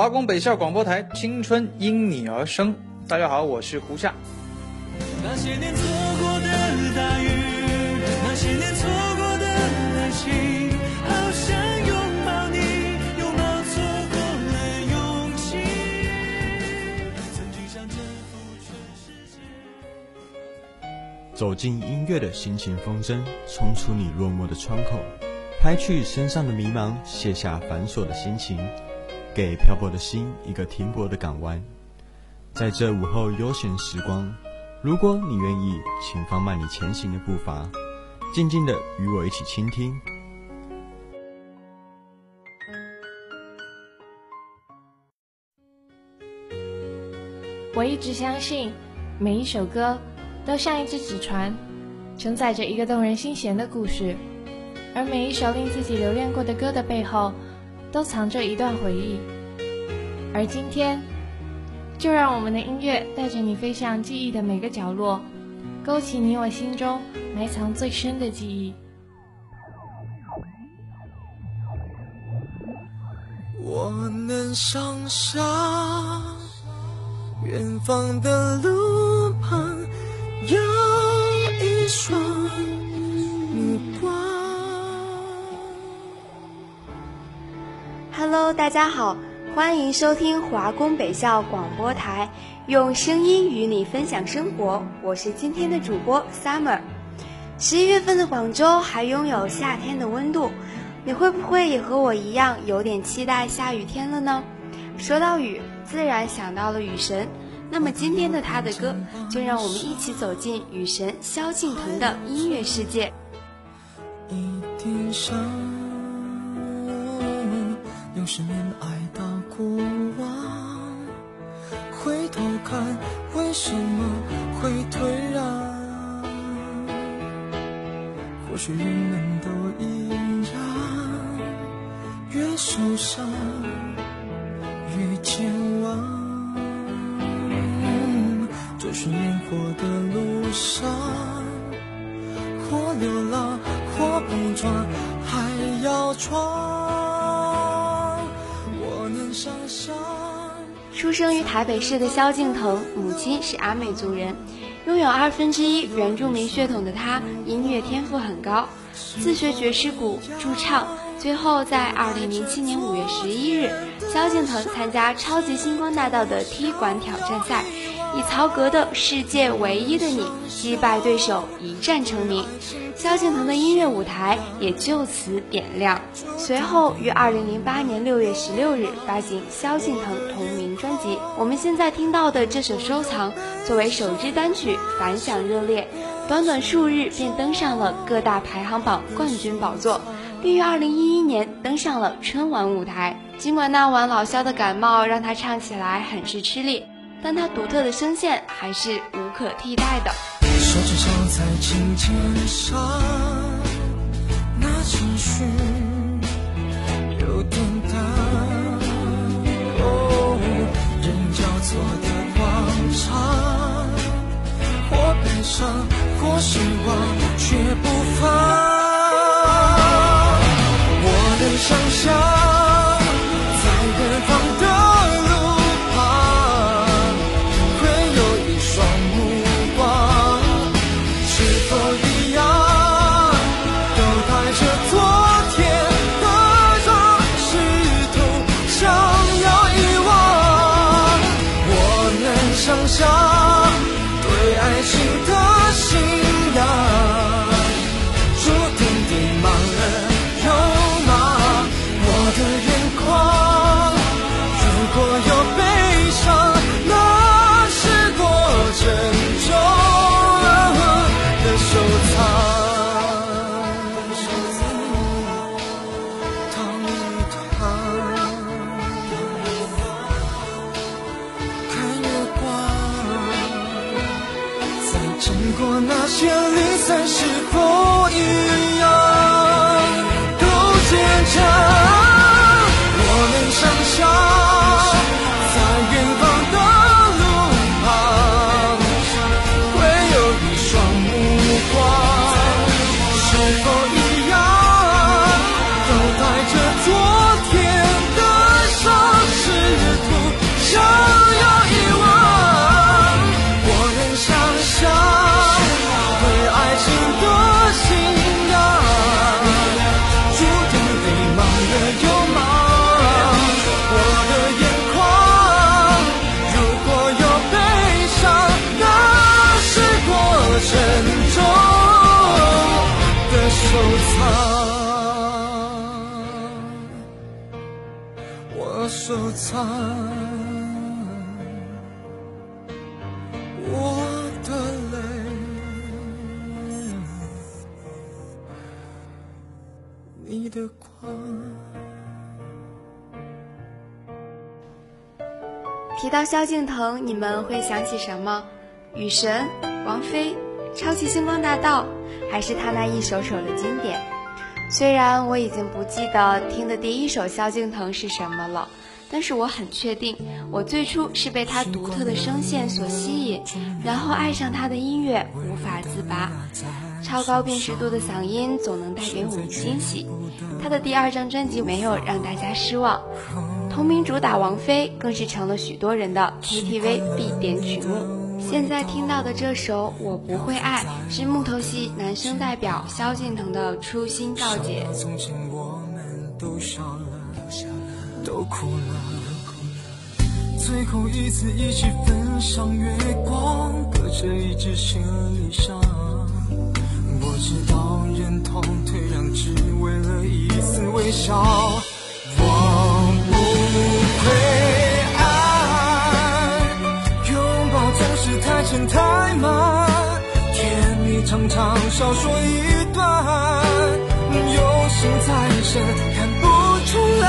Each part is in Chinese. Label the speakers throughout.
Speaker 1: 华工北校广播台，青春因你而生。大家好，我是胡夏。
Speaker 2: 那些年错过的大雨，那些年错过的爱情，好想拥抱你，拥抱错过的勇气。曾经想征服全世界。
Speaker 3: 走进音乐的心情风筝，冲出你落寞的窗口，拍去身上的迷茫，卸下繁琐的心情，给漂泊的心一个停泊的港湾。在这午后悠闲时光，如果你愿意，请放慢你前行的步伐，静静的与我一起倾听。
Speaker 4: 我一直相信，每一首歌都像一只纸船，承载着一个动人心弦的故事，而每一首令自己留恋过的歌的背后，都藏着一段回忆。而今天，就让我们的音乐带着你飞向记忆的每个角落，勾起你我心中埋藏最深的记忆。
Speaker 2: 我能想象远方的路旁有一双
Speaker 5: 大家好，欢迎收听华工北校广播台，用声音与你分享生活。我是今天的主播 Summer。十一月份的广州还拥有夏天的温度，你会不会也和我一样有点期待下雨天了呢？说到雨，自然想到了雨神。那么今天的他的歌，就让我们一起走进雨神萧敬腾的音乐世界。
Speaker 2: 一定想用十年爱到过往，回头看为什么会退让？或许人们都一样，越受伤越健忘。追寻烟火的路上。或流浪，或碰撞，还要闯。
Speaker 5: 出生于台北市的萧敬腾，母亲是阿美族人，拥有二分之一原住民血统的他，音乐天赋很高，自学爵士鼓、驻唱，最后在二零零七年五月十一日，萧敬腾参加超级星光大道的踢馆挑战赛，以曹格的《世界唯一的你》击败对手，一战成名。萧敬腾的音乐舞台也就此点亮。随后于二零零八年六月十六日发行萧敬腾同名专辑。我们现在听到的这首《收藏》作为首支单曲，反响热烈，短短数日便登上了各大排行榜冠军宝座，并于二零一一年登上了春晚舞台。尽管那晚老萧的感冒让他唱起来很是吃力，但他独特的声线还是无可替代的。
Speaker 2: 手指在琴键上，那情绪伤，或失望，却不放。我的想象，
Speaker 5: 到萧敬腾，你们会想起什么？雨神、王菲、超级星光大道，还是他那一首首的经典？虽然我已经不记得听的第一首萧敬腾是什么了，但是我很确定，我最初是被他独特的声线所吸引，然后爱上他的音乐，无法自拔。超高辨识度的嗓音总能带给我们惊喜。他的第二张专辑没有让大家失望。同名主打王菲更是成了许多人的 KTV 必点曲目。现在听到的这首《我不会爱》是木头戏男生代表萧敬腾的初心告解。
Speaker 2: 从前我们都笑了，都哭了，最后一次一起分享月光，隔着一只行李箱。我知道忍痛退让，只为了一丝微笑。我不会爱，拥抱总是太沉太慢，甜蜜常常少说一段，有心在身看不出来。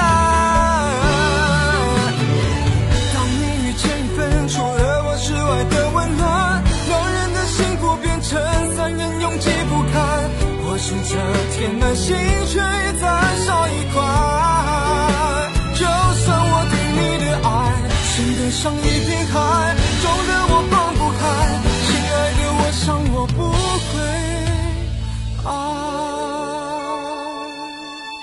Speaker 2: 当你遇见一份除了我之外的温暖，两人的幸福变成三人拥挤不堪。我试着填满心，却再少一块。像一片海，重的我放不开。亲爱的，我想我不会爱。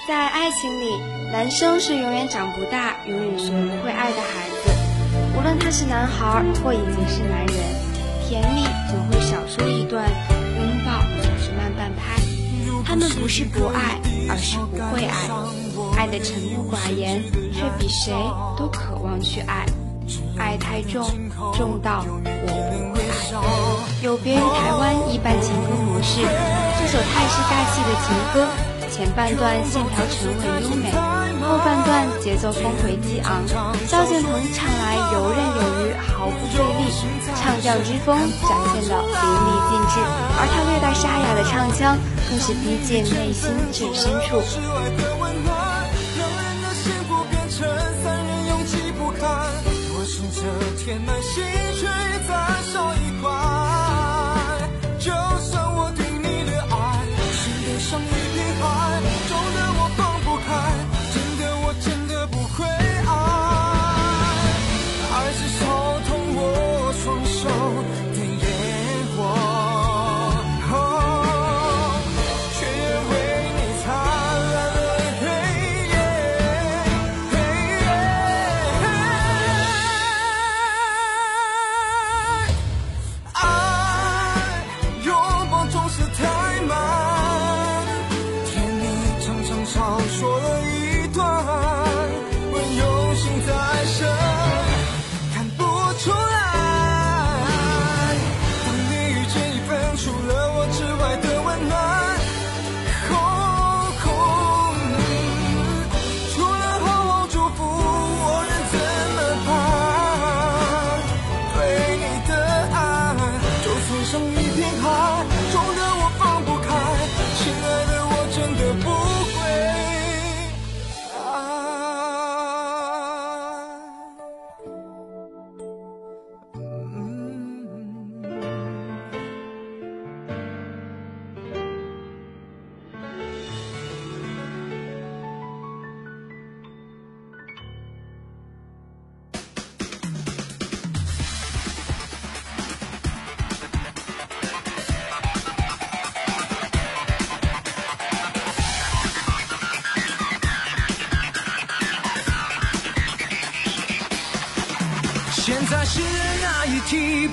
Speaker 5: 在爱情里，男生是永远长不大、永远学不会爱的孩子。无论他是男孩或已经是男人，甜蜜总会少说一段，拥抱总是慢半拍。他们不是不爱，而是不会爱，爱的沉默寡言，却比谁都渴望去爱。爱太重，重到我不会爱。有别于台湾一般情歌模式，这首泰式大气的情歌，前半段线条沉稳优美，后半段节奏峰回激昂。萧敬腾唱来游刃有余，毫不费力，唱调之风展现的淋漓尽致，而他略带沙哑的唱腔，更是逼近内心最深处。
Speaker 2: 填满心，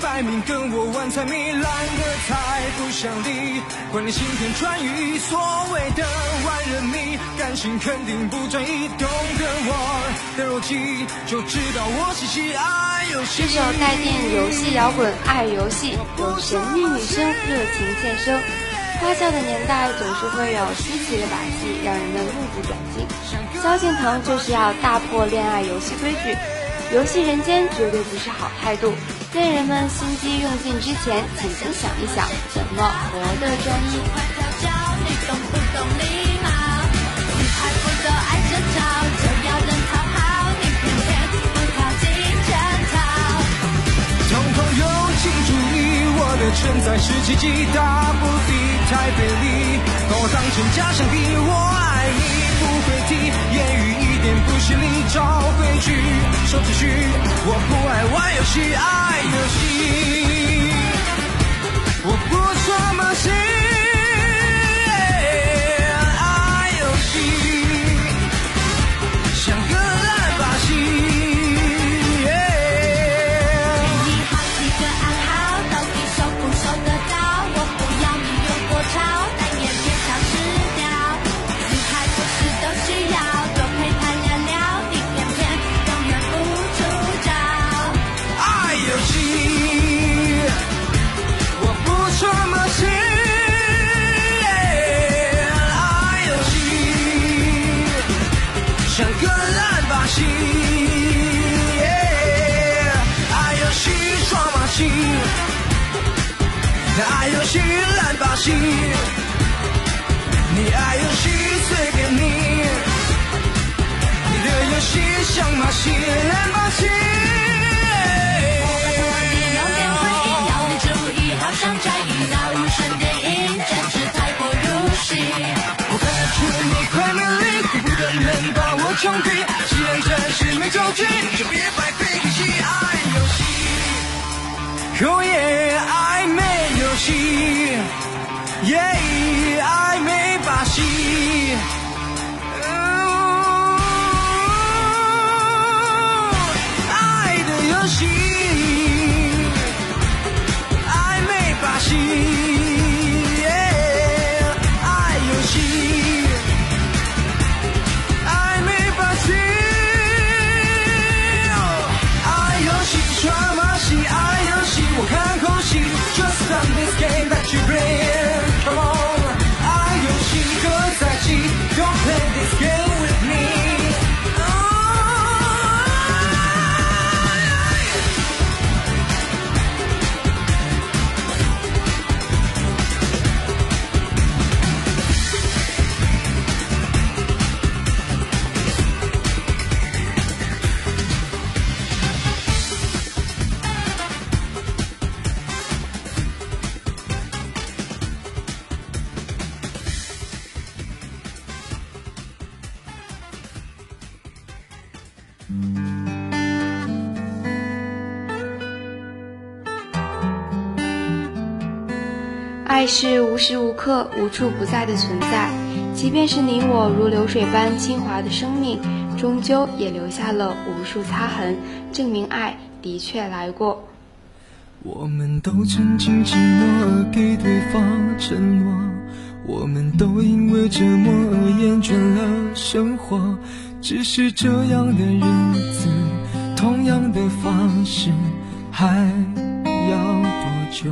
Speaker 2: 摆明跟我玩猜谜，懒得猜，不想理。管你行天传语，所谓的万人迷，感情肯定不专一。懂得我的逻辑，就知道我爱游戏。
Speaker 5: 这首带电游戏摇滚爱游戏，有神秘女生热情献声。花俏的年代总是会有稀奇的把戏，让人们目不转睛。萧敬腾就是要大破恋爱游戏规矩，游戏人间绝对不是好态度。恋人们心机用尽之前，请先想一想怎么活得专一。
Speaker 6: 你懂不懂礼貌？女孩不都爱争吵，就要人讨好，你偏偏不靠近争吵。
Speaker 2: 众朋友请注意，我的存在是奇迹，大不必太费力，把我当成假想敌。我爱你不会提，言语一点不是你，找规矩，守秩序。我不爱玩游戏，爱游戏，我不耍马戏，像马戏烂把戏。
Speaker 6: 有点会议，要你注意，好像在遇到无声电影，简直太过入戏。
Speaker 2: 我看得出你快没力，顾不得人把我枪毙。既然暂时没交集，就别白费力气爱游戏。哦耶，暧昧游戏，耶，暧爱
Speaker 5: 是无时无刻、无处不在的存在，即便是你我如流水般清华的生命，终究也留下了无数擦痕，证明爱的确来过。
Speaker 2: 我们都曾经寂寞而给对方承诺，我们都因为折磨而厌倦了生活。只是这样的日子，同样的方式，还要多久？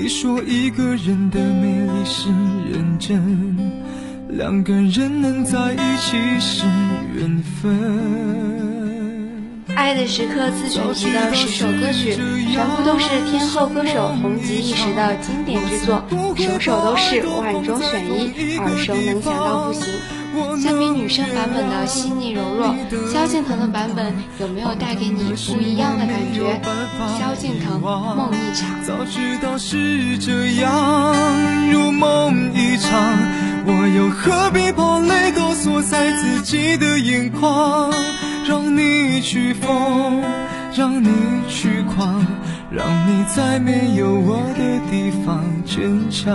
Speaker 2: 你说一个人的美丽是认真，两个人能在一起是缘分。
Speaker 5: 爱的时刻自选集的十首歌曲，全部都是天后歌手红极一时的经典之作，首首都是万中选一，耳熟能详到不行。相比女生版本的细腻柔弱，萧敬腾的版本有没有带给你不一样的感觉？萧敬腾梦一场。
Speaker 2: 早知道是这样，如梦一场，我又何必把泪都锁在自己的眼眶？让你去疯，
Speaker 5: 让你去狂，让你在没有我的地方坚强。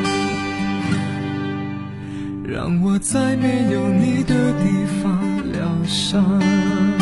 Speaker 5: 让我在没有你的地方疗伤。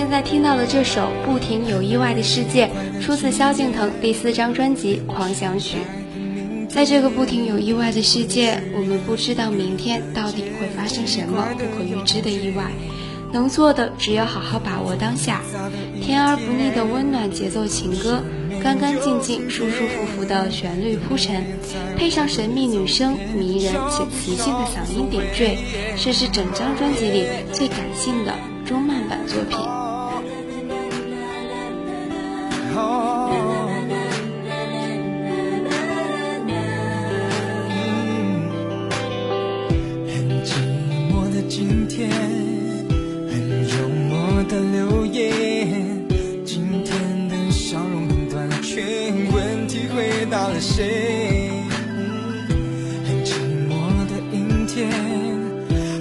Speaker 2: 现在听到的这首《不停有意外的世界》，出自萧敬腾第四张专辑《狂想曲》。在这个不停有意外的世界，我们不知道明天到底会发生什么不可预知的意外，能做的只有好好把握当下。甜而不腻的温暖节奏情歌，干干净净、舒舒服服的旋律铺陈，配上神秘女声迷人且磁性的嗓音点缀，这是整张专辑里最感性的中慢版作品。的留言。今天的笑容很短缺，问题回答了谁？很寂寞的阴天，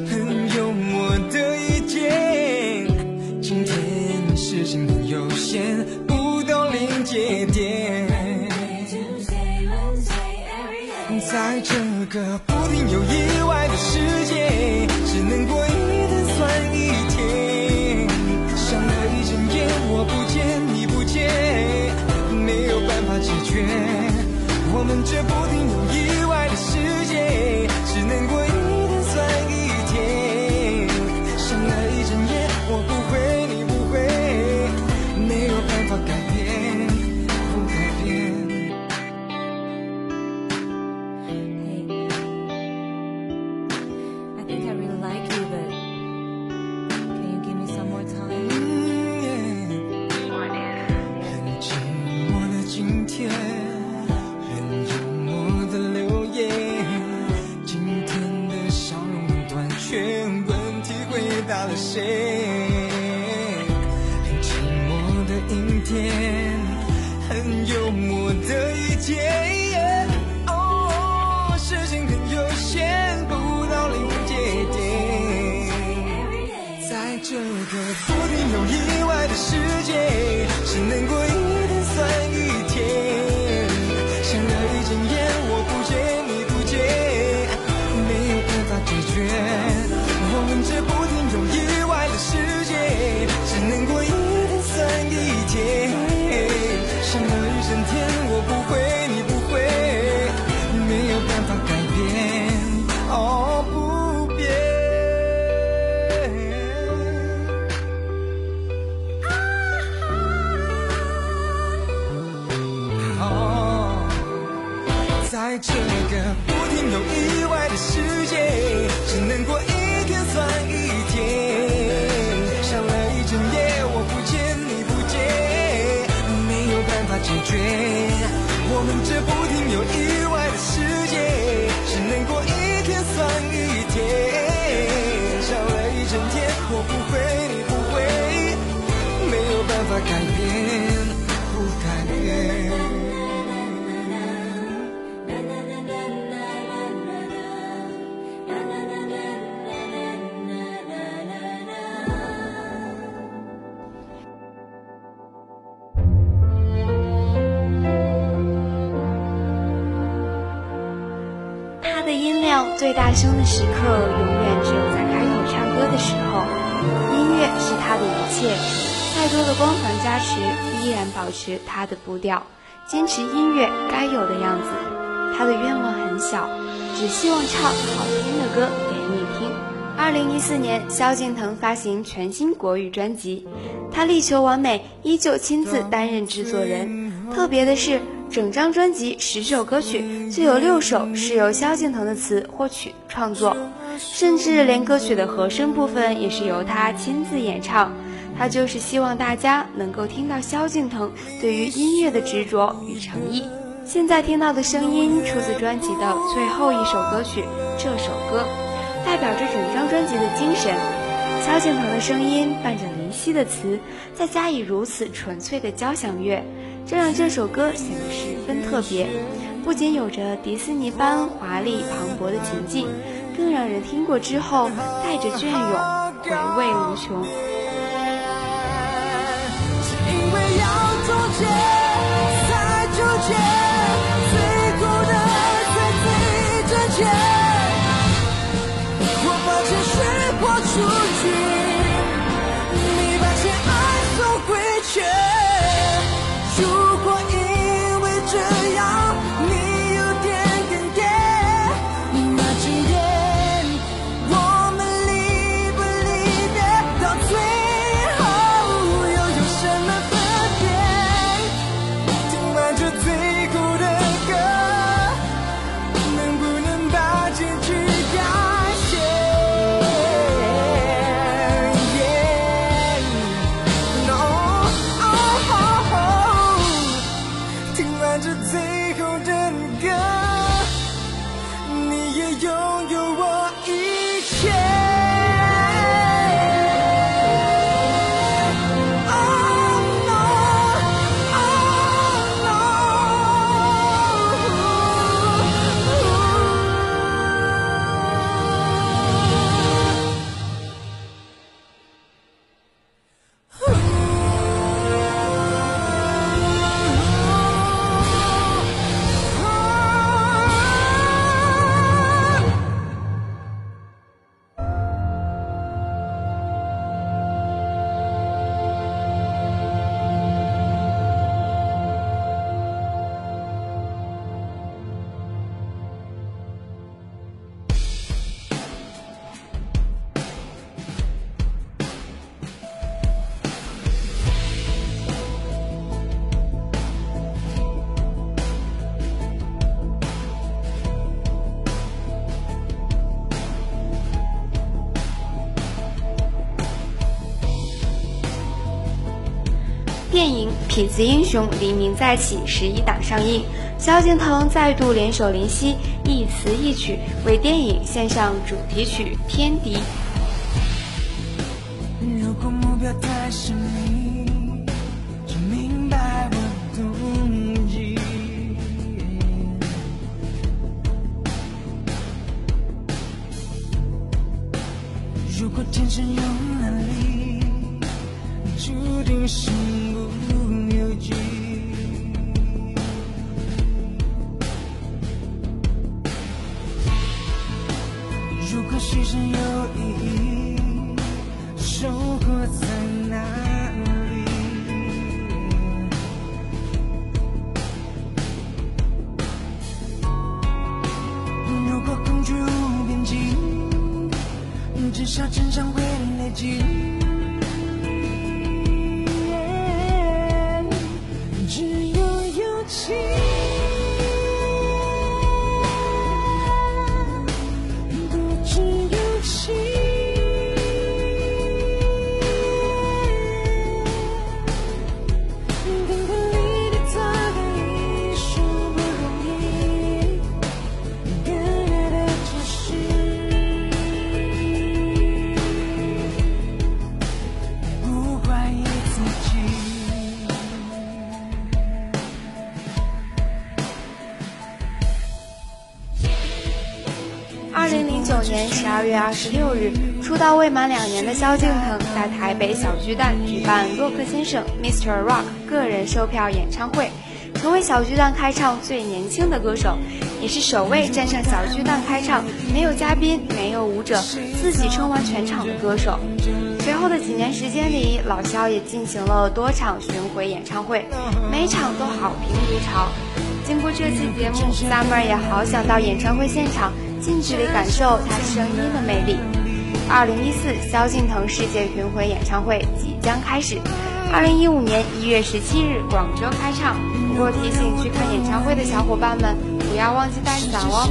Speaker 2: 很幽默的意见。今天事情很有限，不到临界点。在这个不停有一。能这不停有意外的世界，只能过一天算一天。想了一整夜，我不会，你不会，没有办法改变，不改变。
Speaker 5: I think I really like. 最大声的时刻，永远只有在开口唱歌的时候。音乐是他的一切，再多的光环加持，依然保持他的步调，坚持音乐该有的样子。他的愿望很小，只希望唱好听的歌给你听。二零一四年，萧敬腾发行全新国语专辑，他力求完美，依旧亲自担任制作人。特别的是，整张专辑十首歌曲就有六首是由萧敬腾的词或曲创作，甚至连歌曲的和声部分也是由他亲自演唱。他就是希望大家能够听到萧敬腾对于音乐的执着与诚意。现在听到的声音出自专辑的最后一首歌曲，这首歌代表着整张专辑的精神。萧敬腾的声音伴着林夕的词，再加以如此纯粹的交响乐。这让这首歌显得十分特别，不仅有着迪士尼般华丽磅礴的情境，更让人听过之后带着隽永，回味无穷。
Speaker 2: 因为要纠结，
Speaker 5: 痞子英雄黎明再起》十一档上映，萧敬腾再度联手林夕，一词一曲为电影献上主题曲《天敌》。
Speaker 2: 如果目标太神秘，就明白我动机。如果天生有能力，注定身如果牺牲有
Speaker 5: 二月二十六日，出道未满两年的萧敬腾在台北小巨蛋举办洛克先生 Mr. Rock 个人售票演唱会，成为小巨蛋开唱最年轻的歌手，也是首位站上小巨蛋开唱没有嘉宾、没有舞者，自己撑完全场的歌手。随后的几年时间里，老萧也进行了多场巡回演唱会，每场都好评如潮。经过这期节目，Summer 也好想到演唱会现场，近距离感受他声音的魅力。二零一四萧敬腾世界巡回演唱会即将开始，二零一五年一月十七日广州开唱。不过提醒去看演唱会的小伙伴们，不要忘记带伞哦。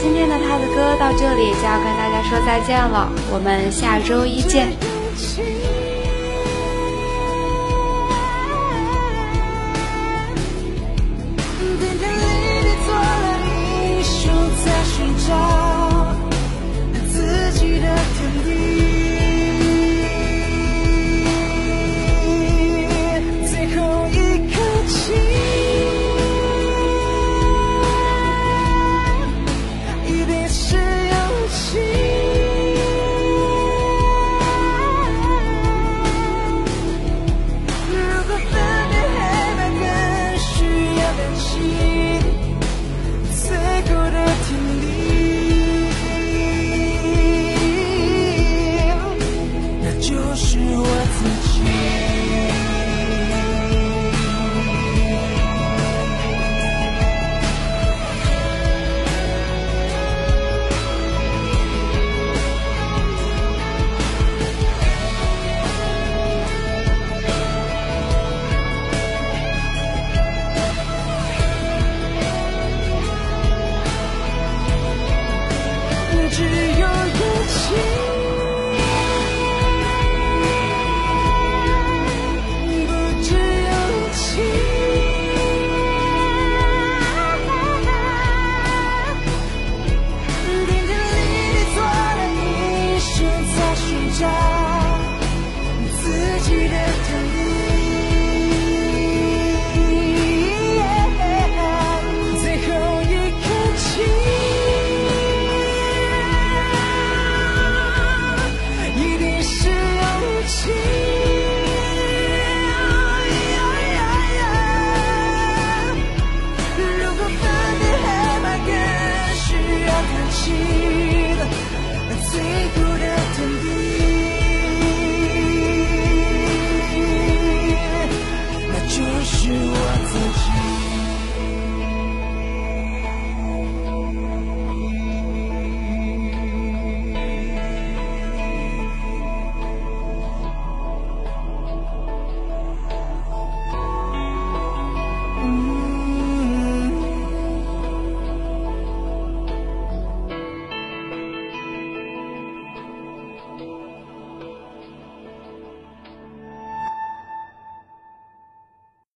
Speaker 5: 今天的他的歌到这里就要跟大家说再见了，我们下周一见。
Speaker 2: 在